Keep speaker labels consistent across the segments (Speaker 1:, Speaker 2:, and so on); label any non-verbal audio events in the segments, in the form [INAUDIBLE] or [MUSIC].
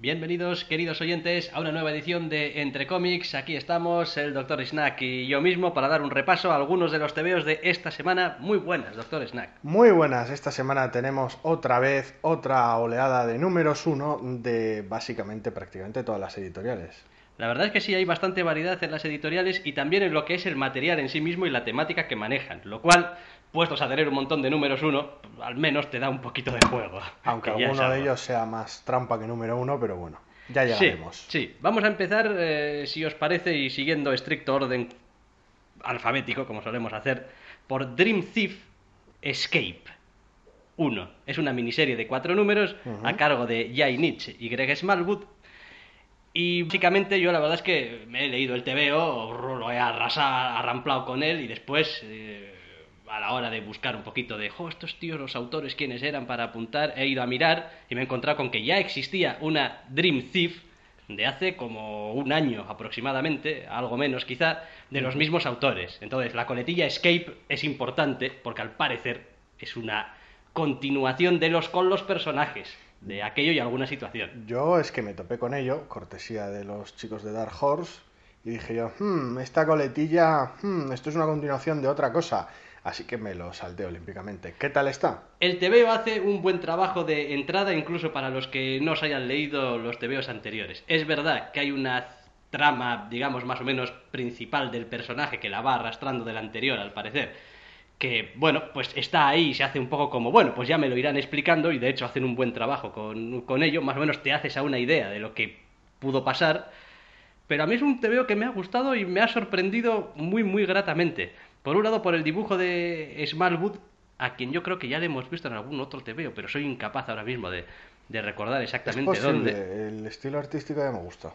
Speaker 1: Bienvenidos, queridos oyentes, a una nueva edición de Entre Cómics. Aquí estamos, el Dr. Snack y yo mismo, para dar un repaso a algunos de los tebeos de esta semana. Muy buenas, Dr. Snack.
Speaker 2: Muy buenas, esta semana tenemos otra vez otra oleada de números uno de básicamente prácticamente todas las editoriales.
Speaker 1: La verdad es que sí hay bastante variedad en las editoriales y también en lo que es el material en sí mismo y la temática que manejan, lo cual, puestos a tener un montón de números uno, al menos te da un poquito de juego.
Speaker 2: Aunque [LAUGHS] alguno de ellos sea más trampa que número uno, pero bueno, ya
Speaker 1: Sí,
Speaker 2: llegaremos.
Speaker 1: sí. Vamos a empezar, eh, si os parece, y siguiendo estricto orden alfabético, como solemos hacer, por Dream Thief Escape 1. Es una miniserie de cuatro números a cargo de Jay Nietzsche y Greg Smallwood. Y básicamente yo la verdad es que me he leído el TVO, lo he arrasado, arramplado con él y después, eh, a la hora de buscar un poquito de, jo, estos tíos, los autores, quiénes eran para apuntar, he ido a mirar y me he encontrado con que ya existía una Dream Thief de hace como un año aproximadamente, algo menos quizá, de los mismos autores. Entonces, la coletilla Escape es importante porque al parecer es una continuación de los con los personajes, de aquello y alguna situación.
Speaker 2: Yo es que me topé con ello, cortesía de los chicos de Dark Horse, y dije yo, "Hmm, esta coletilla, hmm, esto es una continuación de otra cosa. Así que me lo salté olímpicamente. ¿Qué tal está?
Speaker 1: El TVO hace un buen trabajo de entrada incluso para los que no se hayan leído los TVOs anteriores. Es verdad que hay una trama, digamos, más o menos principal del personaje que la va arrastrando del anterior, al parecer. Que, bueno, pues está ahí y se hace un poco como, bueno, pues ya me lo irán explicando y de hecho hacen un buen trabajo con, con ello. Más o menos te haces a una idea de lo que pudo pasar. Pero a mí es un TVO que me ha gustado y me ha sorprendido muy, muy gratamente. Por un lado, por el dibujo de Smallwood, a quien yo creo que ya le hemos visto en algún otro TVO, pero soy incapaz ahora mismo de, de recordar
Speaker 2: Es
Speaker 1: exactamente
Speaker 2: posible,
Speaker 1: dónde.
Speaker 2: el estilo artístico ya me gusta.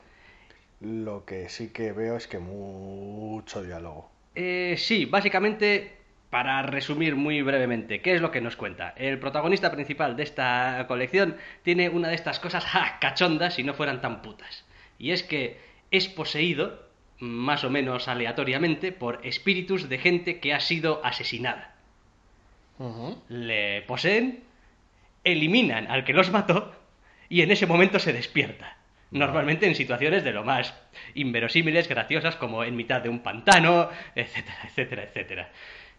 Speaker 2: Lo que sí que veo es que mucho diálogo.
Speaker 1: Eh, sí, básicamente, para resumir muy brevemente, ¿qué es lo que nos cuenta? El protagonista principal de esta colección tiene una de estas cosas [LAUGHS] ¡ja! cachondas si no fueran tan putas. Y es que es poseído, más o menos aleatoriamente, por espíritus de gente que ha sido asesinada. Le poseen, eliminan al que los mató y en ese momento se despierta. Normalmente en situaciones de lo más inverosímiles, graciosas, como en mitad de un pantano, etcétera, etcétera, etcétera.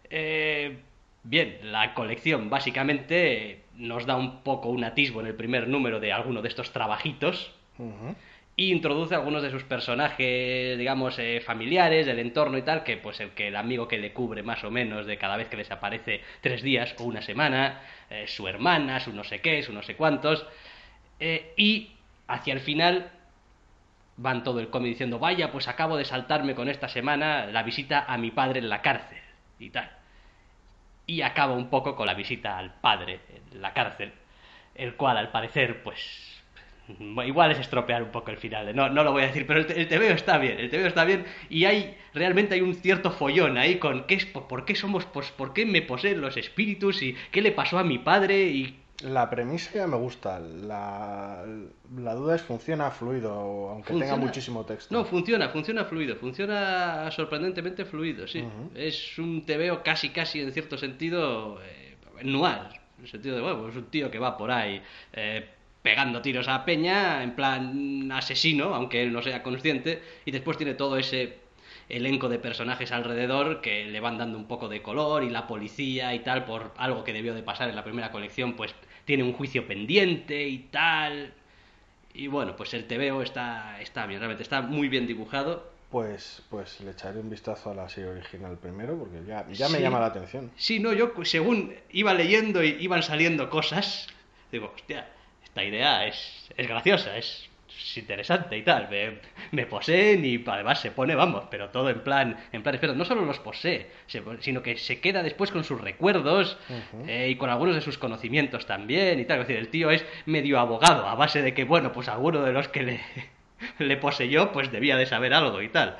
Speaker 1: Eh, bien, la colección básicamente nos da un poco un atisbo en el primer número de alguno de estos trabajitos. Y introduce algunos de sus personajes, digamos, eh, familiares, del entorno y tal, que pues el que el amigo que le cubre más o menos de cada vez que les aparece tres días o una semana, eh, su hermana, su no sé qué, su no sé cuántos, eh, y hacia el final van todo el cómic diciendo, vaya, pues acabo de saltarme con esta semana la visita a mi padre en la cárcel y tal. Y acaba un poco con la visita al padre en la cárcel, el cual al parecer, pues, igual es estropear un poco el final, no, no lo voy a decir, pero el, el TVO está bien, el TVO está bien y hay, realmente hay un cierto follón ahí con qué es, por, por qué somos, pues, por qué me poseen los espíritus y qué le pasó a mi padre y
Speaker 2: La premisa ya me gusta. La, la duda es funciona fluido, aunque tenga
Speaker 1: Funciona.
Speaker 2: muchísimo texto.
Speaker 1: No, funciona, funciona fluido, funciona sorprendentemente fluido, sí.
Speaker 2: Ujú.
Speaker 1: Es un TVO casi, casi en cierto sentido eh, noir, en el sentido de, bueno, es un tío que va por ahí eh, pegando tiros a Peña, en plan asesino, aunque él no sea consciente, y después tiene todo ese elenco de personajes alrededor que le van dando un poco de color y la policía y tal por algo que debió de pasar en la primera colección pues tiene un juicio pendiente y tal y bueno pues el TVO está está bien realmente está muy bien dibujado
Speaker 2: Pues, pues le echaré un vistazo a la serie original primero, porque ya, ya me
Speaker 1: Sí.
Speaker 2: llama la atención.
Speaker 1: Sí, no, yo según iba leyendo y iban saliendo cosas, digo, hostia, esta idea es, es graciosa, es es interesante y tal. Me, me poseen y además se pone, vamos, pero todo en plan, en plan espero. No solo los posee, se- sino que se queda después con sus recuerdos eh, y con algunos de sus conocimientos también y tal. Es decir, el tío es medio abogado a base de que, bueno, pues alguno de los que le, [LAUGHS] le poseyó, pues debía de saber algo y tal.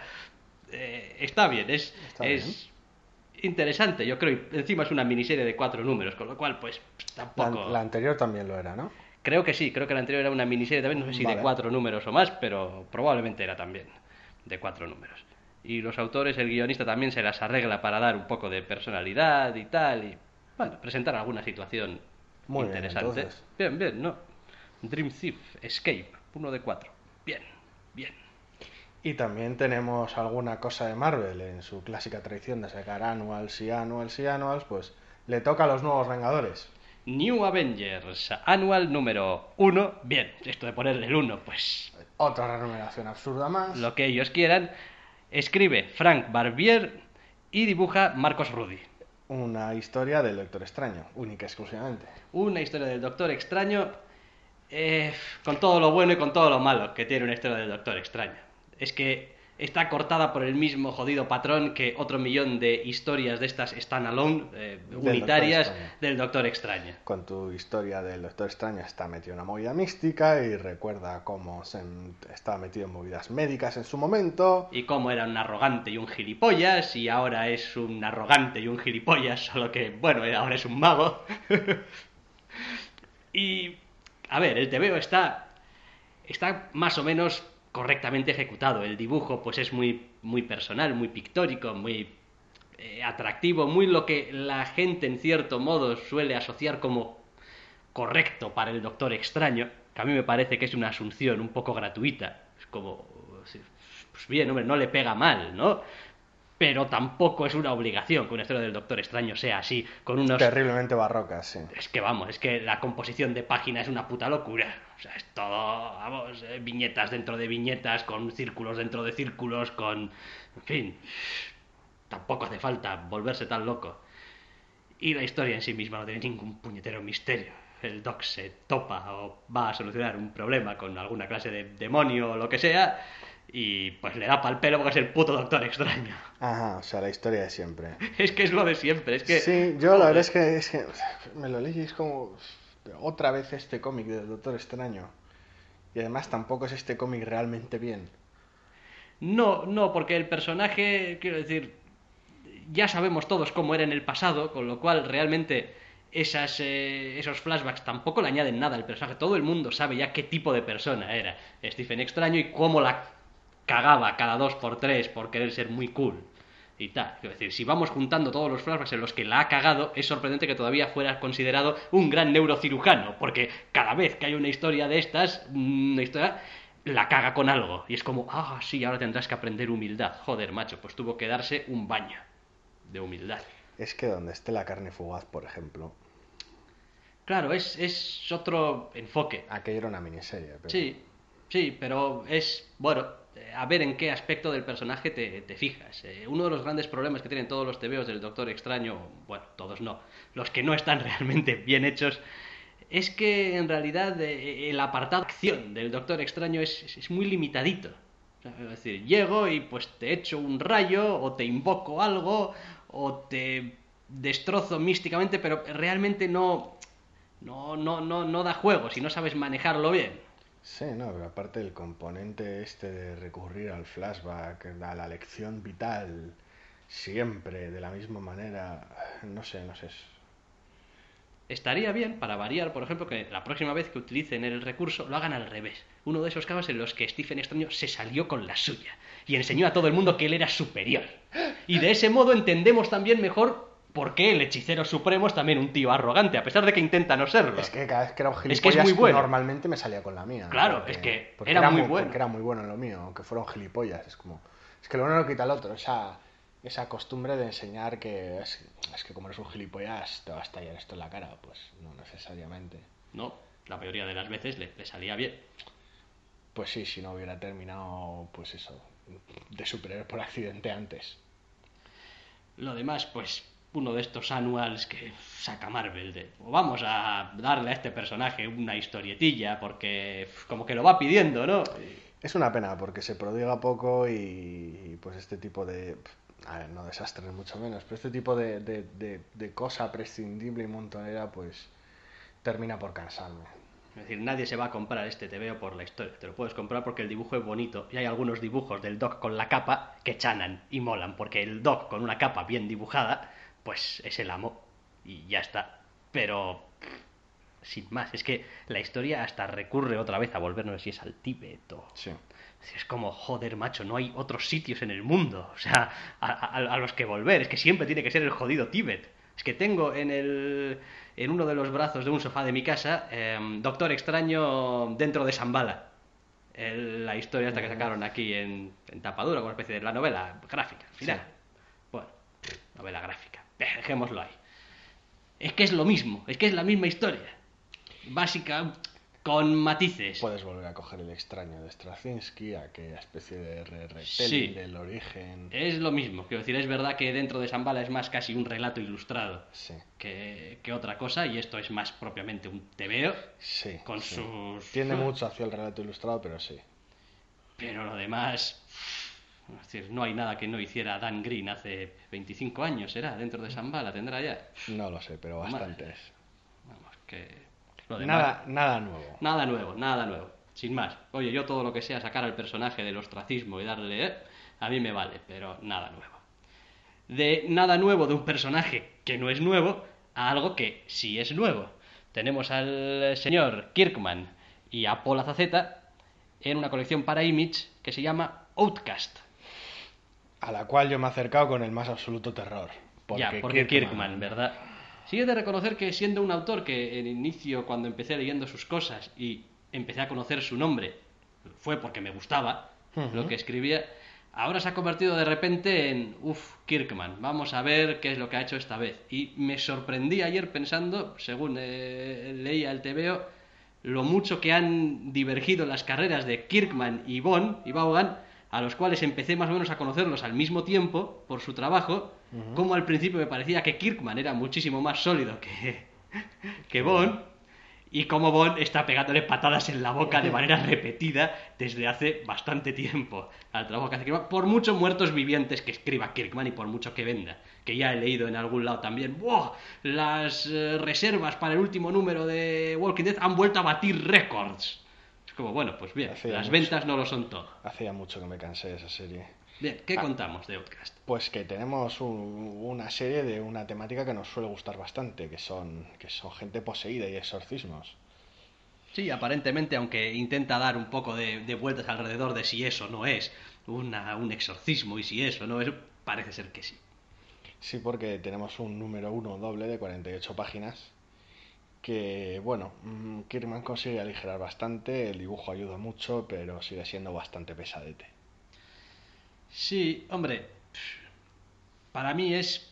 Speaker 1: Eh, está bien, es,
Speaker 2: Está
Speaker 1: es interesante, yo creo. Y encima es una miniserie de cuatro números, con lo cual, pues
Speaker 2: La,
Speaker 1: tampoco.
Speaker 2: la anterior también lo era, ¿no?
Speaker 1: Creo que sí, creo que la anterior era una miniserie también, no sé si
Speaker 2: Vale.
Speaker 1: de cuatro números o más, pero probablemente era también de cuatro números. Y los autores, el guionista también se las arregla para dar un poco de personalidad y tal, y bueno, presentar alguna situación
Speaker 2: Muy bien,
Speaker 1: interesante.
Speaker 2: entonces.
Speaker 1: bien, bien, ¿no? Dream Thief, Escape, uno de cuatro. Bien, bien.
Speaker 2: Y también tenemos alguna cosa de Marvel en su clásica tradición de sacar annuals y annuals y annuals, pues le toca a los nuevos Vengadores.
Speaker 1: New Avengers, anual número uno. Bien, esto de ponerle el uno, pues
Speaker 2: Otra renumeración absurda más.
Speaker 1: lo que ellos quieran. Escribe Frank Barbier y dibuja Marcos Rudy.
Speaker 2: Una historia del Doctor Extraño, única y exclusivamente.
Speaker 1: Una historia del Doctor Extraño eh, con todo lo bueno y con todo lo malo que tiene una historia del Doctor Extraño. Es que está cortada por el mismo jodido patrón que otro millón de historias de estas standalone, eh, unitarias del Doctor Extraño.
Speaker 2: Con tu historia del Doctor Extraño está metido en una movida mística y recuerda cómo se estaba metido en movidas médicas en su momento.
Speaker 1: Y cómo era un arrogante y un gilipollas, y ahora es un arrogante y un gilipollas, solo que, bueno, ahora es un mago. [LAUGHS] y, a ver, el TVO está, está más o menos correctamente ejecutado. El dibujo, pues es muy, muy personal, muy pictórico, muy eh, atractivo, muy lo que la gente, en cierto modo, suele asociar como correcto para el Doctor Extraño, que a mí me parece que es una asunción un poco gratuita. Es como, sí, pues bien, hombre, no le pega mal, ¿no? Pero tampoco es una obligación que una historia del Doctor Extraño sea así, con unos...
Speaker 2: Terriblemente barroca, sí.
Speaker 1: Es que vamos, es que la composición de página es una puta locura. O sea, es todo, vamos, eh, viñetas dentro de viñetas, con círculos dentro de círculos, con... En fin, tampoco hace falta volverse tan loco. Y la historia en sí misma no tiene ningún puñetero misterio. El Doc se topa o va a solucionar un problema con alguna clase de demonio o lo que sea, y pues le da pal pelo porque es el puto Doctor Extraño.
Speaker 2: Ajá, o sea, la historia de siempre. [LAUGHS]
Speaker 1: Es que es lo de siempre, es que...
Speaker 2: Sí, yo la verdad es que, es que me lo leí y es como otra vez este cómic del Doctor Extraño. Y además tampoco es este cómic realmente bien.
Speaker 1: No, no, porque el personaje, quiero decir, ya sabemos todos cómo era en el pasado, con lo cual realmente esas, eh, esos flashbacks tampoco le añaden nada al personaje. Todo el mundo sabe ya qué tipo de persona era Stephen Extraño y cómo la cagaba cada dos por tres por querer ser muy cool y tal. Quiero decir, si vamos juntando todos los flashbacks en los que la ha cagado, es sorprendente que todavía fuera considerado un gran neurocirujano, porque cada vez que hay una historia de estas, una historia la caga con algo. Y es como, ah, sí, ahora tendrás que aprender humildad. Joder, macho, pues tuvo que darse un baño de humildad.
Speaker 2: Es que donde esté la carne fugaz, por ejemplo,
Speaker 1: Claro, es, es otro enfoque.
Speaker 2: aquello era una miniserie. Pero...
Speaker 1: Sí, sí, pero es, bueno, a ver en qué aspecto del personaje te, te fijas. Eh, uno de los grandes problemas que tienen todos los TVOs del Doctor Extraño, bueno, todos no, los que no están [LAUGHS] realmente bien hechos, es que en realidad eh, el apartado de acción del Doctor Extraño es, es- muy limitadito. Es decir, llego y pues te echo un rayo, o te invoco algo, o te destrozo místicamente, pero realmente no, no, no, no, no da juego si no sabes manejarlo bien.
Speaker 2: Sí, no, pero aparte el componente este de recurrir al flashback, a la lección vital, siempre de la misma manera, no sé, no sé.
Speaker 1: Estaría bien, para variar, por ejemplo, que la próxima vez que utilicen el recurso lo hagan al revés. Uno de esos casos en los que Stephen Extraño se salió con la suya y enseñó a todo el mundo que él era superior. Y de ese modo entendemos también mejor por qué el hechicero supremo es también un tío arrogante, a pesar de que intenta no serlo.
Speaker 2: Es que cada vez que era un
Speaker 1: Es que es
Speaker 2: gilipollas,
Speaker 1: muy bueno.
Speaker 2: normalmente me salía con la mía.
Speaker 1: Claro, es que
Speaker 2: porque
Speaker 1: era muy bueno.
Speaker 2: Porque era muy bueno en lo mío, aunque fuera un gilipollas. Es como, es que lo uno no quita el otro. Esa, esa costumbre de enseñar que es, es que como eres un gilipollas te va a estallar esto en la cara. Pues no necesariamente.
Speaker 1: No, la mayoría de las veces le, le salía bien.
Speaker 2: Pues sí, si no hubiera terminado, pues eso, de superhéroe por accidente antes.
Speaker 1: Lo demás, pues, uno de estos annuals que saca Marvel de "O vamos a darle a este personaje una historietilla porque como que lo va pidiendo, ¿no?
Speaker 2: Es una pena porque se prodiga poco y, y, pues este tipo de... A ver, no desastres mucho menos, pero este tipo de, de, de- de cosa prescindible y montonera pues termina por cansarme.
Speaker 1: Es decir, nadie se va a comprar este TVO por la historia. Te lo puedes comprar porque el dibujo es bonito. Y hay algunos dibujos del Doc con la capa que chanan y molan. Porque el Doc con una capa bien dibujada, pues es el amo. Y ya está. Pero. Sin más. Es que la historia hasta recurre otra vez a volver, no sé si es al Tíbet o.
Speaker 2: Sí.
Speaker 1: Es como, joder, macho, no hay otros sitios en el mundo. O sea, a, a- a los que volver. Es que siempre tiene que ser el jodido Tíbet. Es que tengo en el. En uno de los brazos de un sofá de mi casa, em, Doctor Extraño dentro de Zambala. La historia esta que sacaron aquí en, en tapadura, como una especie de la novela gráfica, al final.
Speaker 2: Sí.
Speaker 1: Bueno, novela gráfica. Dejémoslo ahí. Es que es lo mismo, es que es la misma historia. Básica, con matices.
Speaker 2: Puedes volver a coger el extraño de Straczynski, aquella especie de retelling
Speaker 1: Sí.
Speaker 2: del origen.
Speaker 1: Es lo mismo, quiero decir, es verdad que dentro de Zambala es más casi un relato ilustrado
Speaker 2: Sí,
Speaker 1: que, que otra cosa, y esto es más propiamente un tebeo,
Speaker 2: sí.
Speaker 1: con
Speaker 2: sí.
Speaker 1: sus...
Speaker 2: Tiende [LAUGHS] mucho hacia el relato ilustrado, pero sí.
Speaker 1: Pero lo demás... Es decir, no hay nada que no hiciera Dan Green hace 25 años, ¿será? Dentro de Zambala, tendrá ya.
Speaker 2: No lo sé, pero bastantes.
Speaker 1: Vamos, que... Lo demás...
Speaker 2: Nada, nada nuevo.
Speaker 1: Nada nuevo, nada nuevo. Sin más. Oye, yo todo lo que sea sacar al personaje del ostracismo y darle... eh, a mí me vale, pero nada nuevo. De nada nuevo de un personaje que no es nuevo a algo que sí es nuevo. Tenemos al señor Kirkman y a Paul Azaceta en una colección para Image que se llama Outcast.
Speaker 2: A la cual yo me he acercado con el más absoluto terror.
Speaker 1: ya, porque Kirkman, ¿verdad? Sí he de reconocer que siendo un autor que en inicio, cuando empecé leyendo sus cosas y empecé a conocer su nombre, fue porque me gustaba lo que escribía, ahora se ha convertido de repente en, uff, Kirkman, vamos a ver qué es lo que ha hecho esta vez. Y me sorprendí ayer pensando, según eh, leía el TVO, lo mucho que han divergido las carreras de Kirkman y Bond y Vaughan, a los cuales empecé más o menos a conocerlos al mismo tiempo por su trabajo, como al principio me parecía que Kirkman era muchísimo más sólido que, [LAUGHS] que Bond, y como Bond está pegándole patadas en la boca de manera repetida desde hace bastante tiempo al trabajo que hace Kirkman, por muchos muertos vivientes que escriba Kirkman y por mucho que venda, que ya he leído en algún lado también, ¡buah! las eh, reservas para el último número de Walking Dead han vuelto a batir récords. Como, bueno, pues bien,
Speaker 2: Hacía
Speaker 1: las
Speaker 2: mucho.
Speaker 1: ventas no lo son todo.
Speaker 2: Hacía mucho que me cansé de esa serie.
Speaker 1: Bien, ¿qué
Speaker 2: Ah.
Speaker 1: contamos de Outcast?
Speaker 2: Pues que tenemos un- una serie de una temática que nos suele gustar bastante, que son, que son gente poseída y exorcismos.
Speaker 1: Sí, aparentemente, aunque intenta dar un poco de, de vueltas alrededor de si eso no es una- un exorcismo y si eso no es, parece ser que sí.
Speaker 2: Sí, porque tenemos un número uno doble de 48 páginas que, bueno, mm, Kirkman consigue aligerar bastante, el dibujo ayuda mucho, pero sigue siendo bastante pesadete.
Speaker 1: Sí, hombre, para mí es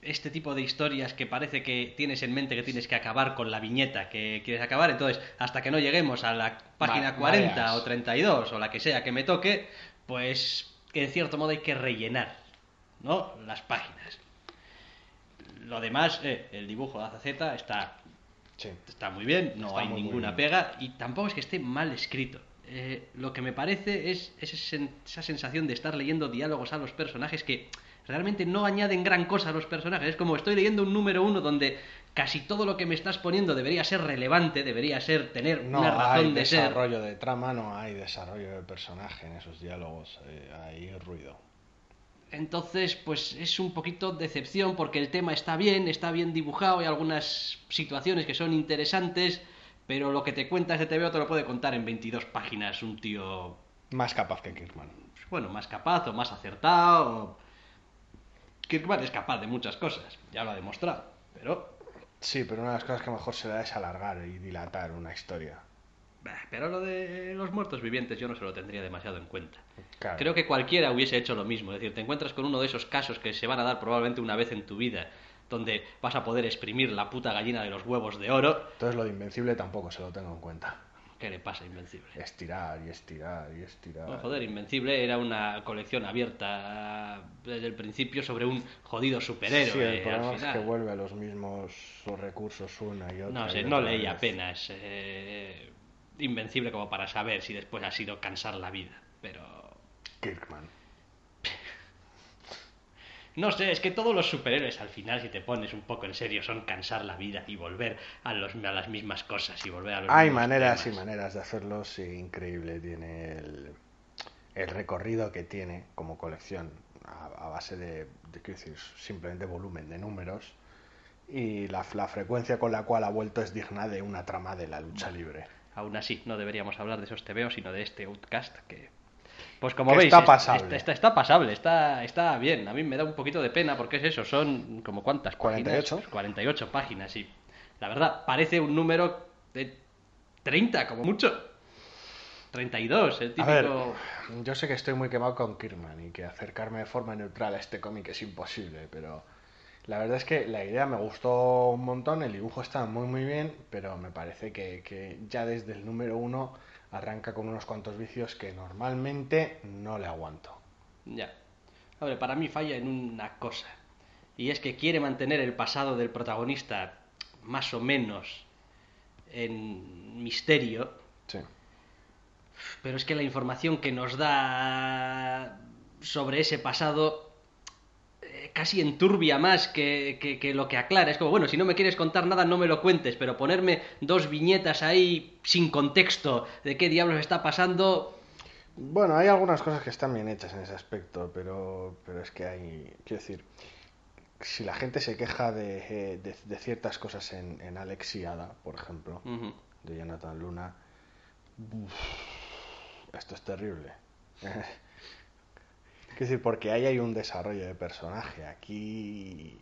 Speaker 1: este tipo de historias que parece que tienes en mente que tienes que acabar con la viñeta que quieres acabar, entonces hasta que no lleguemos a la página
Speaker 2: Ma-
Speaker 1: 40
Speaker 2: mareas.
Speaker 1: o 32 o la que sea que me toque, pues que en cierto modo hay que rellenar, ¿no? Las páginas. Lo demás, eh, el dibujo de AZZ está
Speaker 2: Sí,
Speaker 1: está muy bien, no
Speaker 2: Está
Speaker 1: hay ninguna pega y tampoco es que esté mal escrito. Eh, lo que me parece es sen- esa sensación de estar leyendo diálogos a los personajes que realmente no añaden gran cosa a los personajes. Es como estoy leyendo un número uno donde casi todo lo que me estás poniendo debería ser relevante, debería ser tener
Speaker 2: no
Speaker 1: una razón
Speaker 2: hay
Speaker 1: de ser.
Speaker 2: desarrollo de trama, no hay desarrollo de personaje en esos diálogos, eh, hay ruido.
Speaker 1: Entonces, pues es un poquito decepción porque el tema está bien, está bien dibujado, hay algunas situaciones que son interesantes, pero lo que te cuenta ese TVO te lo puede contar en 22 páginas un tío,
Speaker 2: Más capaz que Kirkman.
Speaker 1: pues, bueno, más capaz o más acertado. o- Kirkman es capaz de muchas cosas, ya lo ha demostrado, pero...
Speaker 2: Sí, pero una de las cosas que mejor se da es alargar y dilatar una historia.
Speaker 1: Pero lo de los muertos vivientes yo no se lo tendría demasiado en cuenta.
Speaker 2: Claro.
Speaker 1: Creo que cualquiera hubiese hecho lo mismo. Es decir, te encuentras con uno de esos casos que se van a dar probablemente una vez en tu vida, donde vas a poder exprimir la puta gallina de los huevos de oro.
Speaker 2: Entonces lo de Invencible tampoco se lo tengo en cuenta.
Speaker 1: ¿Qué le pasa a Invencible?
Speaker 2: Estirar y estirar y estirar.
Speaker 1: No, joder, Invencible era una colección abierta desde el principio sobre un jodido superhéroe.
Speaker 2: Sí, el
Speaker 1: al
Speaker 2: problema es que vuelve a los mismos recursos una y otra.
Speaker 1: No sé, no leí apenas eh, Invencible como para saber si después ha sido cansar la vida. Pero
Speaker 2: Kirkman.
Speaker 1: no sé, es que todos los superhéroes al final, si te pones un poco en serio, son cansar la vida y volver a, los, a las mismas cosas y volver a los
Speaker 2: Hay maneras y maneras de hacerlo, sí, increíble. Tiene el, el recorrido que tiene como colección a, a base de, de, decir, simplemente volumen de números. Y la, la frecuencia con la cual ha vuelto es digna de una trama de la lucha libre.
Speaker 1: Aún así, no deberíamos hablar de esos TVOs, sino de este Outcast que... Pues como
Speaker 2: Que
Speaker 1: veis,
Speaker 2: está
Speaker 1: es-
Speaker 2: pasable.
Speaker 1: Está, está- está pasable, está, está bien. A mí me da un poquito de pena porque es eso, son como cuántas páginas?
Speaker 2: 48.
Speaker 1: Pues 48 páginas, y la verdad, parece un número de 30 como mucho. 32, el
Speaker 2: A
Speaker 1: típico...
Speaker 2: ver, yo sé que estoy muy quemado con Kirkman y que acercarme de forma neutral a este cómic es imposible, pero la verdad es que la idea me gustó un montón, el dibujo está muy muy bien, pero me parece que, que ya desde el número uno arranca con unos cuantos vicios que normalmente no le aguanto.
Speaker 1: Ya. Hombre, para mí falla en una cosa. Y es que quiere mantener el pasado del protagonista más o menos en misterio,
Speaker 2: Sí.
Speaker 1: pero es que la información que nos da sobre ese pasado casi enturbia más que, que- que lo que aclara. Es como, bueno, si no me quieres contar nada, no me lo cuentes, pero ponerme dos viñetas ahí sin contexto de qué diablos está pasando,
Speaker 2: Bueno, hay algunas cosas que están bien hechas en ese aspecto, pero, pero es que hay, quiero decir, si la gente se queja de, eh, de- de ciertas cosas en, en Alex y Ada, por ejemplo, de Jonathan Luna, uf, esto es terrible. [LAUGHS] Quiero decir, porque ahí hay un desarrollo de personaje, aquí...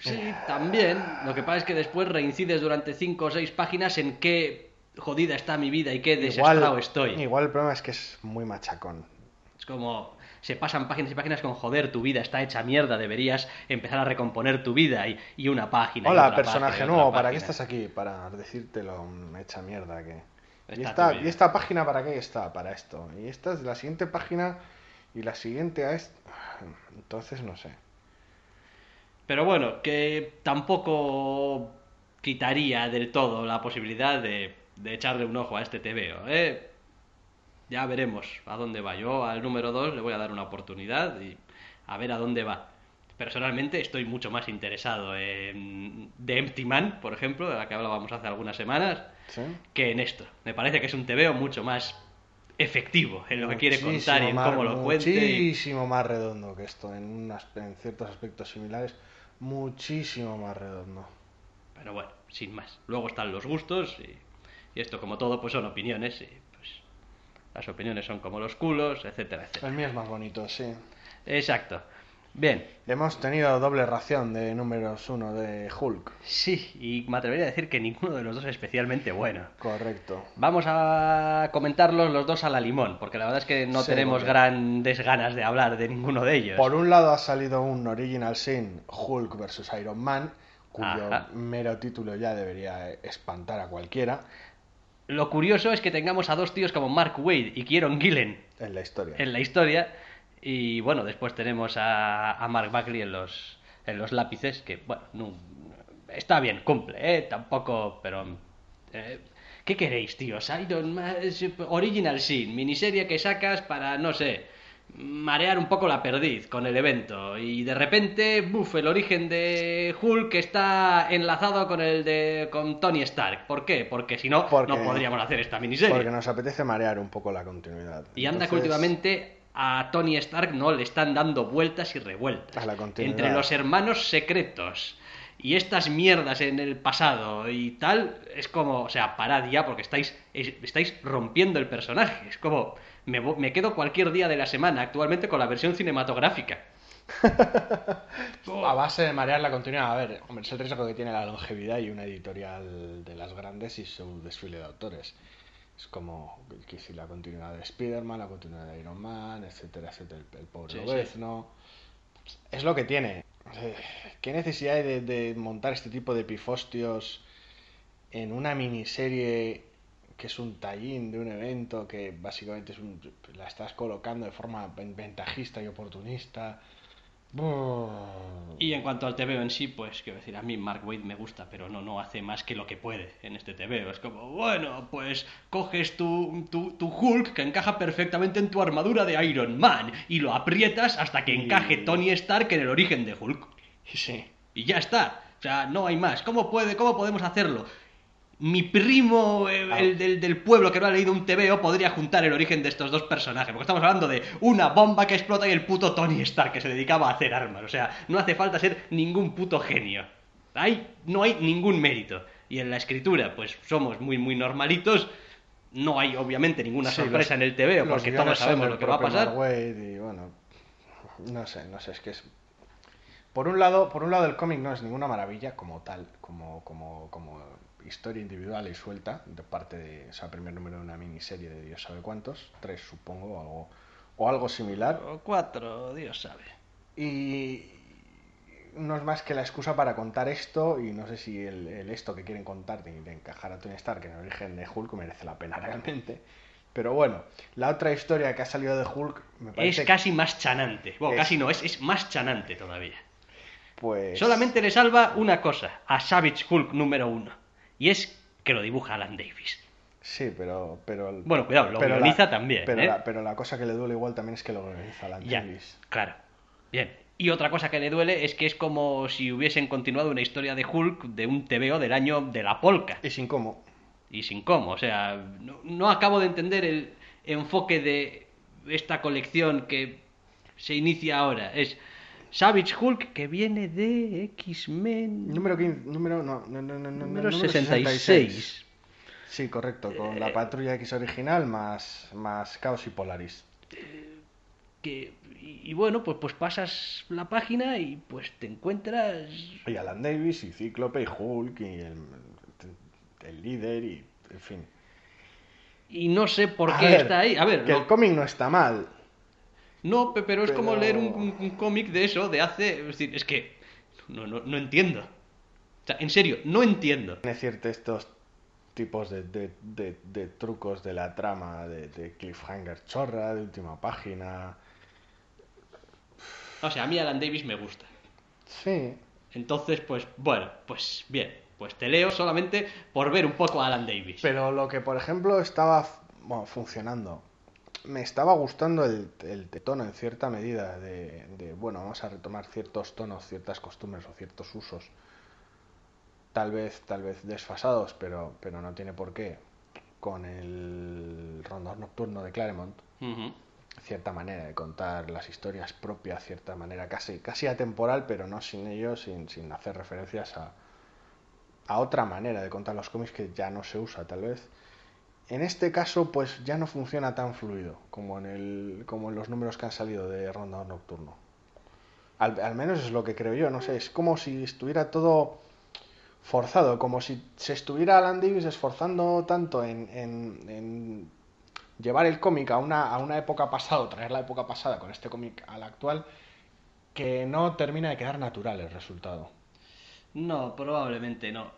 Speaker 1: Sí, también. Lo que pasa es que después reincides durante cinco o seis páginas en qué jodida está mi vida y qué desastrado estoy.
Speaker 2: igual el problema es que es muy machacón.
Speaker 1: Es como se pasan páginas y páginas con joder, tu vida está hecha mierda, deberías empezar a recomponer tu vida y, y una página. y
Speaker 2: Hola,
Speaker 1: otra
Speaker 2: personaje
Speaker 1: página
Speaker 2: nuevo,
Speaker 1: otra
Speaker 2: ¿para qué estás aquí? Para decírtelo, hecha mierda que... ¿Y
Speaker 1: Está
Speaker 2: esta,
Speaker 1: tu vida.
Speaker 2: ¿Y esta página para qué está? Para esto. Y esta es la siguiente página y la siguiente a esto. Entonces no sé.
Speaker 1: Pero bueno, que tampoco quitaría del todo la posibilidad de, de echarle un ojo a este TVO, ¿eh? Ya veremos a dónde va. Yo al número 2 le voy a dar una oportunidad y a ver a dónde va. Personalmente estoy mucho más interesado en The Empty Man, por ejemplo, de la que hablábamos hace algunas semanas,
Speaker 2: ¿Sí?
Speaker 1: que en esto. Me parece que es un TVO mucho más efectivo en lo que quiere
Speaker 2: Muchísimo
Speaker 1: contar y en
Speaker 2: más-
Speaker 1: cómo lo cuente. y-
Speaker 2: Muchísimo más redondo que esto. En, unas- en ciertos aspectos similares, muchísimo más redondo.
Speaker 1: Pero bueno, sin más. Luego están los gustos y, y esto como todo pues son opiniones y pues las opiniones son como los culos, etcétera, etcétera.
Speaker 2: El mío es más bonito, sí.
Speaker 1: Exacto. Bien,
Speaker 2: Hemos tenido doble ración de números uno de Hulk.
Speaker 1: sí, y me atrevería a decir que ninguno de los dos es especialmente bueno.
Speaker 2: Correcto.
Speaker 1: Vamos a comentarlos los dos a la limón, porque la verdad es que no
Speaker 2: Sí,
Speaker 1: tenemos
Speaker 2: porque-
Speaker 1: grandes ganas de hablar de ninguno de ellos.
Speaker 2: Por un lado ha salido un Original Sin Hulk vs Iron Man, cuyo
Speaker 1: Ajá.
Speaker 2: mero título ya debería espantar a cualquiera
Speaker 1: Lo curioso es que tengamos a dos tíos como Mark Wade y Kieron Gillen
Speaker 2: en la historia.
Speaker 1: en la historia. Y bueno, después tenemos a, a Mark Bagley en los, en los lápices, que bueno, no- está bien, cumple, ¿eh? Tampoco, pero... eh, ¿Qué queréis, tíos? Iron Man, Original Sin, miniserie que sacas para, no sé, marear un poco la perdiz con el evento. Y de repente, buf, el origen de Hulk está enlazado con el de con Tony Stark. ¿Por qué? Porque si no,
Speaker 2: Porque-
Speaker 1: no podríamos hacer esta miniserie.
Speaker 2: Porque nos apetece marear un poco la continuidad.
Speaker 1: Y anda que
Speaker 2: Entonces,
Speaker 1: últimamente a Tony Stark no le están dando vueltas y revueltas.
Speaker 2: A la continuidad.
Speaker 1: Entre los hermanos secretos y estas mierdas en el pasado y tal, es como, o sea, parad ya porque estáis, es- estáis rompiendo el personaje. Es como, me, me quedo cualquier día de la semana actualmente con la versión cinematográfica. [LAUGHS]
Speaker 2: A base de marear la continuidad, a ver, hombre, es el riesgo que tiene la longevidad y una editorial de las grandes y su desfile de autores. Es como que si la continuidad de Spider-Man, la continuidad de Iron Man, etcétera, etcétera, el, el pobre
Speaker 1: Sí,
Speaker 2: Lobezno. Es lo que tiene. Eh, ¿Qué necesidad hay de, de montar este tipo de pifostios en una miniserie que es un tallín de un evento que básicamente es un, la estás colocando de forma ventajista y oportunista.
Speaker 1: Y en cuanto al TVO en sí, pues quiero decir, a mí Mark Wade me gusta, pero no, no hace más que lo que puede en este TVO. Es como, bueno, pues coges tu, tu, tu Hulk que encaja perfectamente en tu armadura de Iron Man y lo aprietas hasta que encaje Tony Stark en el origen de Hulk.
Speaker 2: Sí.
Speaker 1: Y ya está. O sea, no hay más. ¿Cómo, puede, cómo podemos hacerlo? Mi primo, eh, el, del, del, pueblo que no ha leído un TVO, podría juntar el origen de estos dos personajes. Porque estamos hablando de una bomba que explota y el puto Tony Stark que se dedicaba a hacer armas. O sea, no hace falta ser ningún puto genio. Hay, no hay ningún mérito. Y en la escritura, pues somos muy, muy normalitos. No hay, obviamente, ninguna
Speaker 2: Sí,
Speaker 1: sorpresa
Speaker 2: los-
Speaker 1: en el TVO, porque todos sabemos lo que va a pasar.
Speaker 2: Y bueno, no sé, no sé, es que es... Por un lado, por un lado el cómic no es ninguna maravilla como tal, como, como, como historia individual y suelta, de parte de, o sea, primer número de una miniserie de Dios sabe cuántos, tres supongo, o algo, o algo similar.
Speaker 1: O cuatro, Dios sabe.
Speaker 2: Y no es más que la excusa para contar esto y no sé si el, el esto que quieren contar de, de encajar a Tony Stark en el origen de Hulk merece la pena [LAUGHS] realmente. Pero bueno, la otra historia que ha salido de Hulk me parece
Speaker 1: Es casi más chanante. Bueno,
Speaker 2: Es-
Speaker 1: casi no, es, es más chanante todavía.
Speaker 2: pues
Speaker 1: Solamente le salva una cosa a Savage Hulk número uno. Y es que lo dibuja Alan Davis.
Speaker 2: sí, pero pero
Speaker 1: Bueno, cuidado, lo
Speaker 2: pero
Speaker 1: guioniza también,
Speaker 2: Pero,
Speaker 1: ¿eh?
Speaker 2: la, pero la cosa que le duele igual también es que lo guioniza Alan
Speaker 1: Ya,
Speaker 2: Davis.
Speaker 1: claro. Bien. Y otra cosa que le duele es que es como si hubiesen continuado una historia de Hulk de un TVO del año de la polca.
Speaker 2: Y sin cómo.
Speaker 1: Y sin cómo. O sea, no, no acabo de entender el enfoque de esta colección que se inicia ahora. Es Savage Hulk que viene de X-Men
Speaker 2: Número 15, número no, no, no, no,
Speaker 1: número
Speaker 2: número
Speaker 1: 66.
Speaker 2: Sí, correcto, con
Speaker 1: Eh,
Speaker 2: la Patrulla X original más más Caos y Polaris.
Speaker 1: que y, y bueno pues pues pasas la página y pues te encuentras
Speaker 2: Y Alan Davis, y Cíclope, y Hulk, y el, el líder, y en fin.
Speaker 1: y no sé por
Speaker 2: A
Speaker 1: qué
Speaker 2: ver,
Speaker 1: está ahí a ver
Speaker 2: Que
Speaker 1: lo-
Speaker 2: el cómic no está mal.
Speaker 1: No pe- pero es como leer un, un- un cómic de eso de hace es decir es que no no, no entiendo. O sea en serio no entiendo.
Speaker 2: Tiene cierto estos tipos de, de, de- de trucos de la trama, de, de cliffhanger chorra, de última página.
Speaker 1: o sea a mí Alan Davis me gusta.
Speaker 2: Sí,
Speaker 1: entonces pues bueno pues bien pues te leo solamente por ver un poco a Alan Davis.
Speaker 2: Pero lo que por ejemplo estaba bueno, funcionando, me estaba gustando el, el tono en cierta medida de, de, bueno, vamos a retomar ciertos tonos, ciertas costumbres o ciertos usos. Tal vez, tal vez desfasados, pero, pero no tiene por qué. Con el rondador nocturno de Claremont, cierta manera de contar las historias propias, cierta manera casi, casi atemporal, pero no sin ello, sin, sin hacer referencias a, a otra manera de contar los cómics que ya no se usa tal vez. En este caso, pues ya no funciona tan fluido como en, el, como en los números que han salido de Rondador Nocturno. Al, menos es lo que creo yo, no sé, es como si estuviera todo forzado, como si se estuviera Alan Davis esforzando tanto en, en- en llevar el cómic a una, a una época pasada, o traer la época pasada con este cómic a la actual, que no termina de quedar natural el resultado.
Speaker 1: No, probablemente no.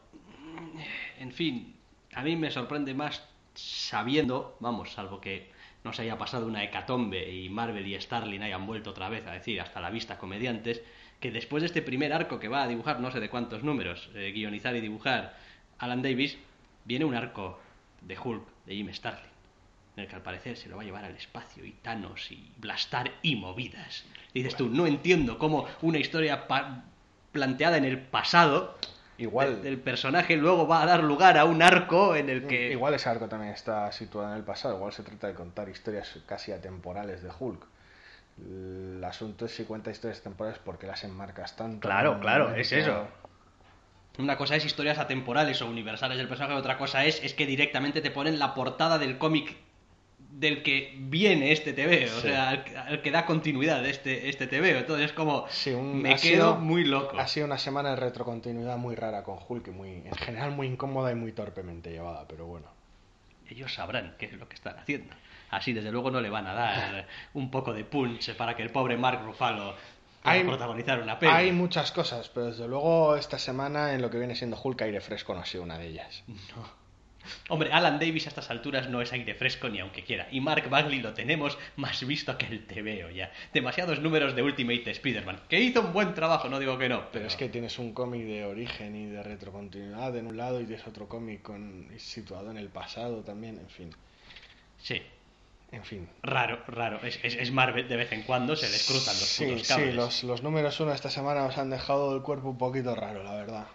Speaker 1: En fin, a mí me sorprende más sabiendo, vamos, salvo que no se haya pasado una hecatombe y Marvel y Starlin hayan vuelto otra vez a decir hasta la vista comediantes, que después de este primer arco que va a dibujar no sé de cuántos números, eh, guionizar y dibujar Alan Davis, viene un arco de Hulk, de Jim Starlin, en el que al parecer se lo va a llevar al espacio y Thanos y Blastar y movidas. Y dices tú, no entiendo cómo una historia planteada en el pasado
Speaker 2: Igual,
Speaker 1: del personaje luego va a dar lugar a un arco en el que
Speaker 2: igual ese arco también está situado en el pasado, igual se trata de contar historias casi atemporales de Hulk. El asunto es si cuenta historias temporales porque las enmarcas tanto.
Speaker 1: Claro, claro,
Speaker 2: momento.
Speaker 1: es eso. una cosa es historias atemporales o universales del personaje, otra cosa es, es que directamente te ponen la portada del cómic del que viene este TVO, o
Speaker 2: Sí.
Speaker 1: sea, al, al que da continuidad este, este TVO. Entonces es como,
Speaker 2: Sí, un-
Speaker 1: me quedo
Speaker 2: sido-
Speaker 1: muy loco.
Speaker 2: Ha sido una semana de retrocontinuidad muy rara con Hulk y muy, en general muy incómoda y muy torpemente llevada, pero bueno.
Speaker 1: Ellos sabrán qué es lo que están haciendo. Así, desde luego, no le van a dar [LAUGHS] un poco de punch para que el pobre Mark Ruffalo
Speaker 2: Hay-
Speaker 1: protagonizar una peli.
Speaker 2: Hay muchas cosas, pero desde luego esta semana en lo que viene siendo Hulk aire fresco no ha sido una de ellas.
Speaker 1: Hombre, Alan Davis a estas alturas no es aire fresco ni aunque quiera. Y Mark Bagley lo tenemos más visto que el TVO ya. Demasiados números de Ultimate Spider-Man. Que hizo un buen trabajo, no digo que no.
Speaker 2: Pero es que tienes un cómic de origen y de retrocontinuidad en un lado y tienes otro cómic con, situado en el pasado también, en fin.
Speaker 1: Sí,
Speaker 2: En fin.
Speaker 1: raro, raro. Es, es, es Marvel de vez en cuando, se les cruzan los
Speaker 2: sí,
Speaker 1: putos
Speaker 2: sí, los, los números uno esta semana nos han dejado el cuerpo un poquito raro, la verdad.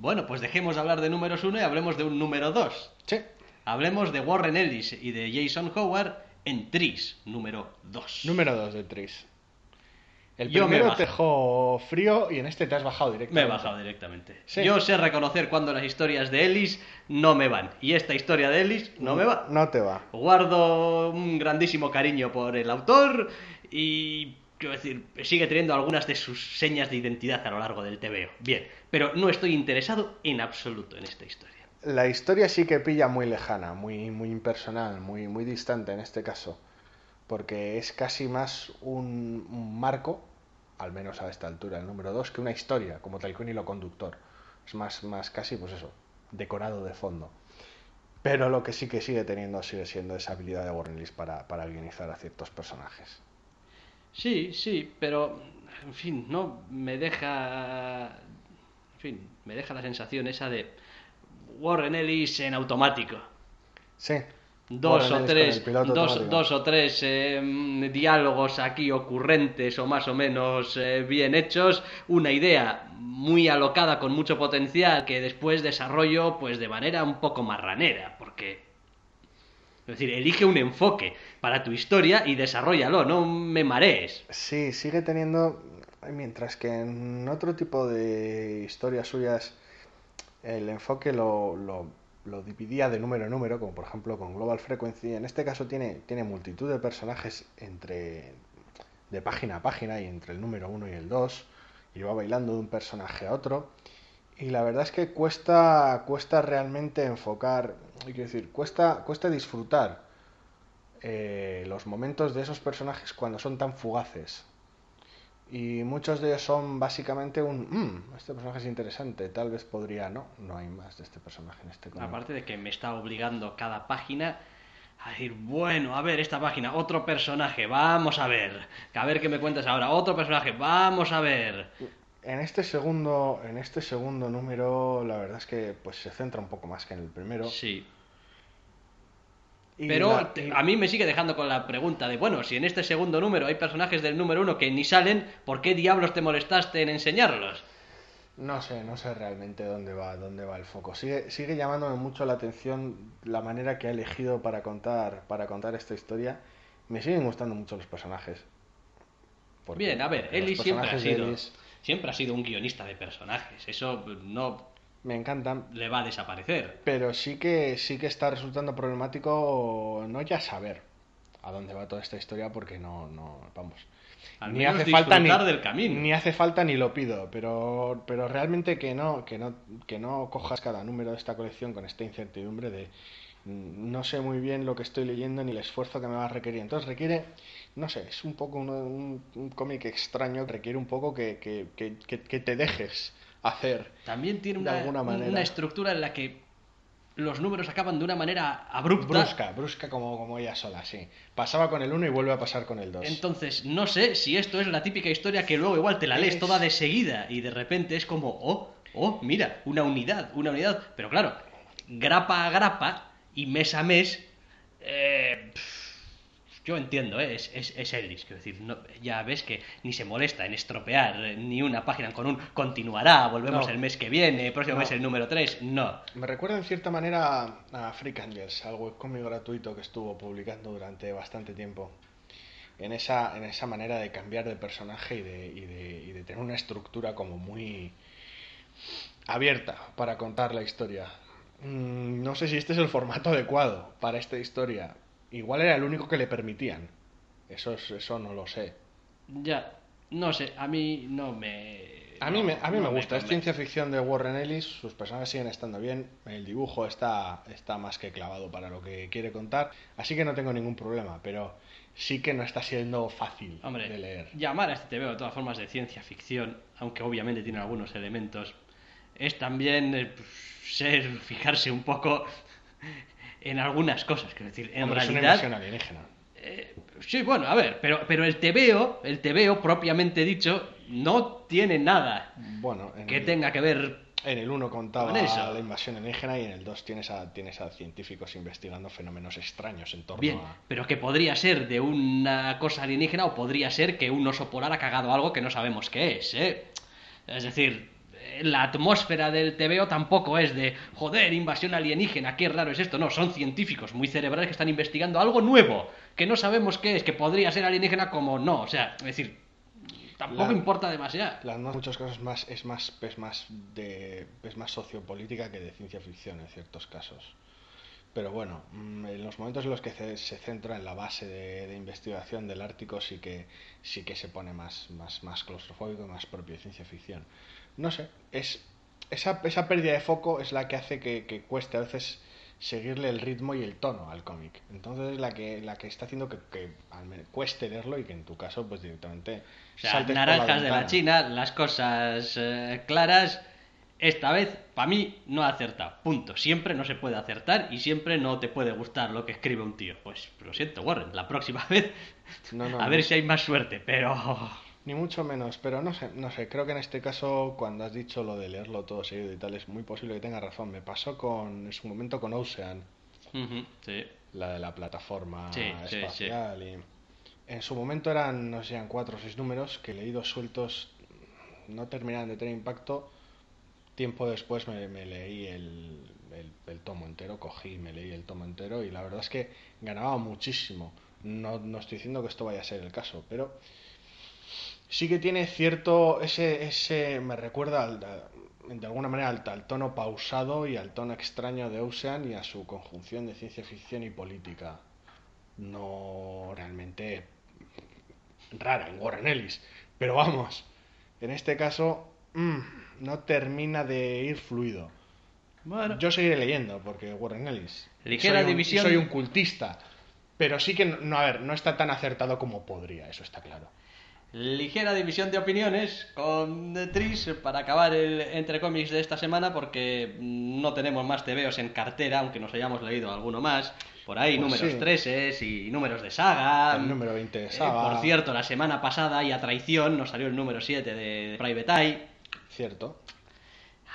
Speaker 1: Bueno, pues dejemos de hablar de números 1 y hablemos de un número 2.
Speaker 2: Sí.
Speaker 1: Hablemos de Warren Ellis y de Jason Howard en Tris, número 2.
Speaker 2: Número 2 de Tris. El
Speaker 1: Yo me
Speaker 2: primero te dejó frío y en este te has bajado
Speaker 1: Me
Speaker 2: directamente.
Speaker 1: he bajado directamente.
Speaker 2: Sí.
Speaker 1: Yo sé reconocer cuando las historias de Ellis no me van. Y esta historia de Ellis no me va.
Speaker 2: No te va.
Speaker 1: Guardo un grandísimo cariño por el autor y, quiero decir, sigue teniendo algunas de sus señas de identidad a lo largo del TVO. Bien, pero no estoy interesado en absoluto en esta historia.
Speaker 2: La historia sí que pilla muy lejana, muy, muy impersonal, muy, muy distante en este caso, porque es casi más un, marco, al menos a esta altura, el número 2, que una historia, como tal con hilo conductor. Es más, más casi, pues eso, decorado de fondo. Pero lo que sí que sigue teniendo sigue siendo esa habilidad de Warren Ellis para, para guionizar a ciertos personajes.
Speaker 1: Sí, sí, pero, en fin, no me deja... En fin, me deja la sensación esa de Warren Ellis en automático.
Speaker 2: Sí.
Speaker 1: dos
Speaker 2: Warren
Speaker 1: o tres dos, dos o tres eh, diálogos aquí ocurrentes o más o menos eh, bien hechos una idea muy alocada con mucho potencial que después desarrollo pues de manera un poco marranera porque es decir elige un enfoque para tu historia y desarrollalo no me marees
Speaker 2: Sí, sigue teniendo, mientras que en otro tipo de historias suyas el enfoque lo, lo, lo dividía de número en número, como por ejemplo con Global Frequency. En este caso tiene, tiene multitud de personajes entre de página a página y entre el número 1 y el 2, y va bailando de un personaje a otro. Y la verdad es que cuesta, cuesta realmente enfocar, hay que decir, cuesta, cuesta disfrutar eh, los momentos de esos personajes cuando son tan fugaces. Y muchos de ellos son básicamente un, "Mm, este personaje es interesante, tal vez podría, no, no hay más de este personaje en este cómic.
Speaker 1: aparte de que me está obligando cada página a decir, bueno, a ver, esta página, otro personaje, vamos a ver. A ver qué me cuentas ahora, otro personaje, vamos a ver.
Speaker 2: En este segundo, en este segundo número, la verdad es que pues se centra un poco más que en el primero.
Speaker 1: Sí.
Speaker 2: Y
Speaker 1: Pero
Speaker 2: la-
Speaker 1: te-
Speaker 2: y-
Speaker 1: a mí me sigue dejando con la pregunta de, bueno, si en este segundo número hay personajes del número uno que ni salen, ¿por qué diablos te molestaste en enseñarlos?
Speaker 2: No sé, no sé realmente dónde va, dónde va el foco. Sigue, sigue llamándome mucho la atención la manera que ha elegido para contar, para contar esta historia. Me siguen gustando mucho los personajes. Porque
Speaker 1: Bien, a ver,
Speaker 2: los
Speaker 1: Ellis siempre ha sido
Speaker 2: Ellis
Speaker 1: siempre ha sido un guionista de personajes, eso no
Speaker 2: me encantan,
Speaker 1: le va a desaparecer.
Speaker 2: pero sí que sí que está resultando problemático no ya saber a dónde va toda esta historia porque no, no, vamos.
Speaker 1: Al
Speaker 2: ni
Speaker 1: menos
Speaker 2: hace falta ni,
Speaker 1: del camino.
Speaker 2: ni hace falta ni lo pido, pero, pero realmente que no, que no, que no cojas cada número de esta colección con esta incertidumbre de mm, no sé muy bien lo que estoy leyendo ni el esfuerzo que me va a requerir. Entonces requiere, no sé, es un poco un, un- un cómic extraño requiere un poco que, que, que, que- te dejes hacer.
Speaker 1: También tiene
Speaker 2: de
Speaker 1: una,
Speaker 2: alguna manera.
Speaker 1: una estructura en la que los números acaban de una manera abrupta.
Speaker 2: Brusca, brusca como, como ella sola, sí. Pasaba con el 1 y vuelve a pasar con el 2.
Speaker 1: Entonces, no sé si esto es la típica historia que luego igual te la lees
Speaker 2: Es-
Speaker 1: toda de seguida y de repente es como, oh, oh, mira, una unidad, una unidad. Pero claro, grapa a grapa y mes a mes, eh, yo entiendo, ¿eh? es, es, es Ellis, quiero decir, no- ya ves que ni se molesta en estropear eh, ni una página con un continuará, volvemos
Speaker 2: No.
Speaker 1: el mes que viene, próximo
Speaker 2: No.
Speaker 1: mes el número 3, no.
Speaker 2: Me recuerda en cierta manera a Freak Angels, al webcomic gratuito que estuvo publicando durante bastante tiempo. En esa, en esa manera de cambiar de personaje y de, y de, y de tener una estructura como muy abierta para contar la historia. Mm, No sé si este es el formato adecuado para esta historia. Igual era el único que le permitían. Eso, es, eso no lo sé.
Speaker 1: Ya, no sé, a mí no me...
Speaker 2: A mí me, a mí
Speaker 1: no
Speaker 2: me gusta, es ciencia ficción de Warren Ellis, sus personajes siguen estando bien, el dibujo está, está más que clavado para lo que quiere contar, así que no tengo ningún problema, pero sí que no está siendo fácil
Speaker 1: Hombre,
Speaker 2: de leer.
Speaker 1: llamar a este TVO de todas formas de ciencia ficción, aunque obviamente tiene algunos elementos, es también eh, pues, ser, fijarse un poco en algunas cosas. Quiero decir, en
Speaker 2: Hombre, es una
Speaker 1: realidad.
Speaker 2: invasión alienígena.
Speaker 1: eh, sí, bueno, a ver, pero, pero el TVO, el TVO propiamente dicho, no tiene nada
Speaker 2: Bueno, en,
Speaker 1: que tenga que ver.
Speaker 2: en el 1 contaba
Speaker 1: con eso.
Speaker 2: la invasión alienígena y en el 2 tienes a, tienes a científicos investigando fenómenos extraños en torno
Speaker 1: Bien,
Speaker 2: a...
Speaker 1: pero que podría ser de una cosa alienígena o podría ser que un oso polar ha cagado algo que no sabemos qué es, ¿eh? Es decir, la atmósfera del TVO tampoco es de, joder, invasión alienígena, qué raro es esto. No, son científicos muy cerebrales que están investigando algo nuevo, que no sabemos qué es, que podría ser alienígena como no. O sea, es decir, tampoco
Speaker 2: La-
Speaker 1: importa demasiado.
Speaker 2: Las más, muchas cosas más es más es más de es más sociopolítica que de ciencia ficción en ciertos casos. Pero bueno, mm, en los momentos en los que se, se centra en la base de, de investigación del Ártico sí que sí que se pone más más más claustrofóbico, y más propio de ciencia ficción. No sé, es esa, esa pérdida de foco es la que hace que, que cueste a veces seguirle el ritmo y el tono al cómic. Entonces es la que la que está haciendo que, que al menos cueste leerlo y que en tu caso pues directamente
Speaker 1: O sea,
Speaker 2: la
Speaker 1: naranjas de la. China, las cosas eh, claras. Esta vez, para mí, no ha acertado. Punto. Siempre no se puede acertar y siempre no te puede gustar lo que escribe un tío. Pues lo siento, Warren. La próxima [LAUGHS] vez,
Speaker 2: No, no,
Speaker 1: a
Speaker 2: no.
Speaker 1: ver si hay más suerte. Pero.
Speaker 2: Ni mucho menos, pero no sé, no sé, creo que en este caso cuando has dicho lo de leerlo todo seguido y tal, es muy posible que tengas razón. Me pasó con, en su momento con Ocean,
Speaker 1: sí.
Speaker 2: la de la plataforma
Speaker 1: Sí, sí,
Speaker 2: espacial, y en su momento eran, no sé, eran cuatro o seis números que leídos sueltos no terminaban de tener impacto. Tiempo después me, me leí el, el, el tomo entero, cogí y me leí el tomo entero y la verdad es que ganaba muchísimo. No, no estoy diciendo que esto vaya a ser el caso, pero sí que tiene cierto, ese, ese me recuerda al- de alguna manera al, al tono pausado y al tono extraño de Ocean y a su conjunción de ciencia ficción y política. No realmente rara en Warren Ellis, pero vamos, en este caso mm, no termina de ir fluido.
Speaker 1: Bueno,
Speaker 2: Yo seguiré leyendo porque Warren Ellis.
Speaker 1: Ligera
Speaker 2: soy un-
Speaker 1: división-
Speaker 2: Soy un cultista. Pero sí que, no, a ver, no está tan acertado como podría, eso está claro.
Speaker 1: Ligera división de opiniones con Tris para acabar el entre cómics de esta semana porque no tenemos más TVOs en cartera, aunque nos hayamos leído alguno más. Por ahí,
Speaker 2: Pues
Speaker 1: números
Speaker 2: sí.
Speaker 1: y números de saga.
Speaker 2: El número 20 de
Speaker 1: Eh,
Speaker 2: Saga.
Speaker 1: por cierto, la semana pasada y a traición nos salió el número 7 de Private Eye.
Speaker 2: Cierto.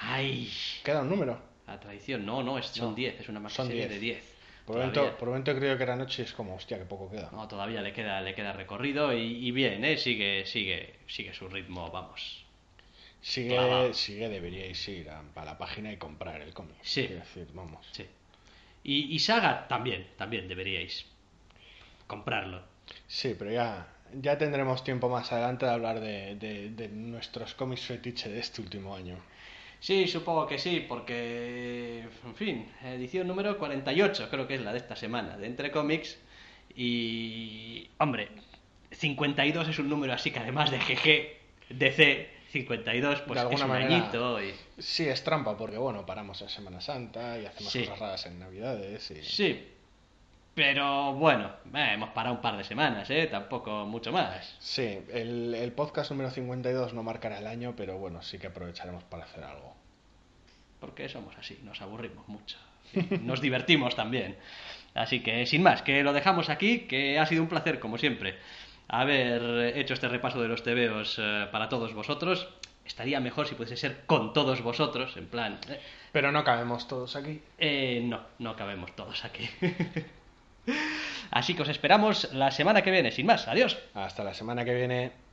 Speaker 1: Ay,
Speaker 2: Queda un número.
Speaker 1: a traición, no, no, es- son
Speaker 2: No,
Speaker 1: 10, es una más serie
Speaker 2: 10.
Speaker 1: de 10.
Speaker 2: Por
Speaker 1: Todavía-
Speaker 2: momento, por momento creo que era noche y es como, hostia, que poco queda.
Speaker 1: No, todavía le queda, le queda recorrido y, y bien, ¿eh? sigue, sigue, sigue su ritmo, vamos.
Speaker 2: Sigue,
Speaker 1: Clavado.
Speaker 2: sigue, deberíais ir a, a la página y comprar el cómic.
Speaker 1: Sí.
Speaker 2: Decir, vamos.
Speaker 1: Sí. Y, y Saga también, también deberíais comprarlo.
Speaker 2: Sí, pero ya, ya tendremos tiempo más adelante de hablar de, de- de nuestros cómics fetiche de este último año.
Speaker 1: Sí, supongo que sí, porque, en fin, edición número 48 creo que es la de esta semana, de Entre Comics. Y, hombre, 52 es un número así que además de GG, DC, 52, pues
Speaker 2: De
Speaker 1: es un
Speaker 2: manera-
Speaker 1: añito y...
Speaker 2: Sí, es trampa porque, bueno, paramos en Semana Santa y hacemos
Speaker 1: Sí.
Speaker 2: cosas raras en Navidades. Y...
Speaker 1: Sí, pero bueno, eh, hemos parado un par de semanas, ¿eh? Tampoco mucho más.
Speaker 2: Sí, el, el podcast número 52 no marcará el año, pero bueno, sí que aprovecharemos para hacer algo.
Speaker 1: Porque somos así, nos aburrimos mucho. Y Nos divertimos también. Así que, sin más, que lo dejamos aquí, que ha sido un placer, como siempre, haber hecho este repaso de los tebeos eh, para todos vosotros. Estaría mejor si pudiese ser con todos vosotros, en plan... eh,
Speaker 2: Pero no cabemos todos aquí.
Speaker 1: eh, no, no cabemos todos aquí. [LAUGHS] Así que os esperamos la semana que viene, sin más. Adiós.
Speaker 2: Hasta la semana que viene.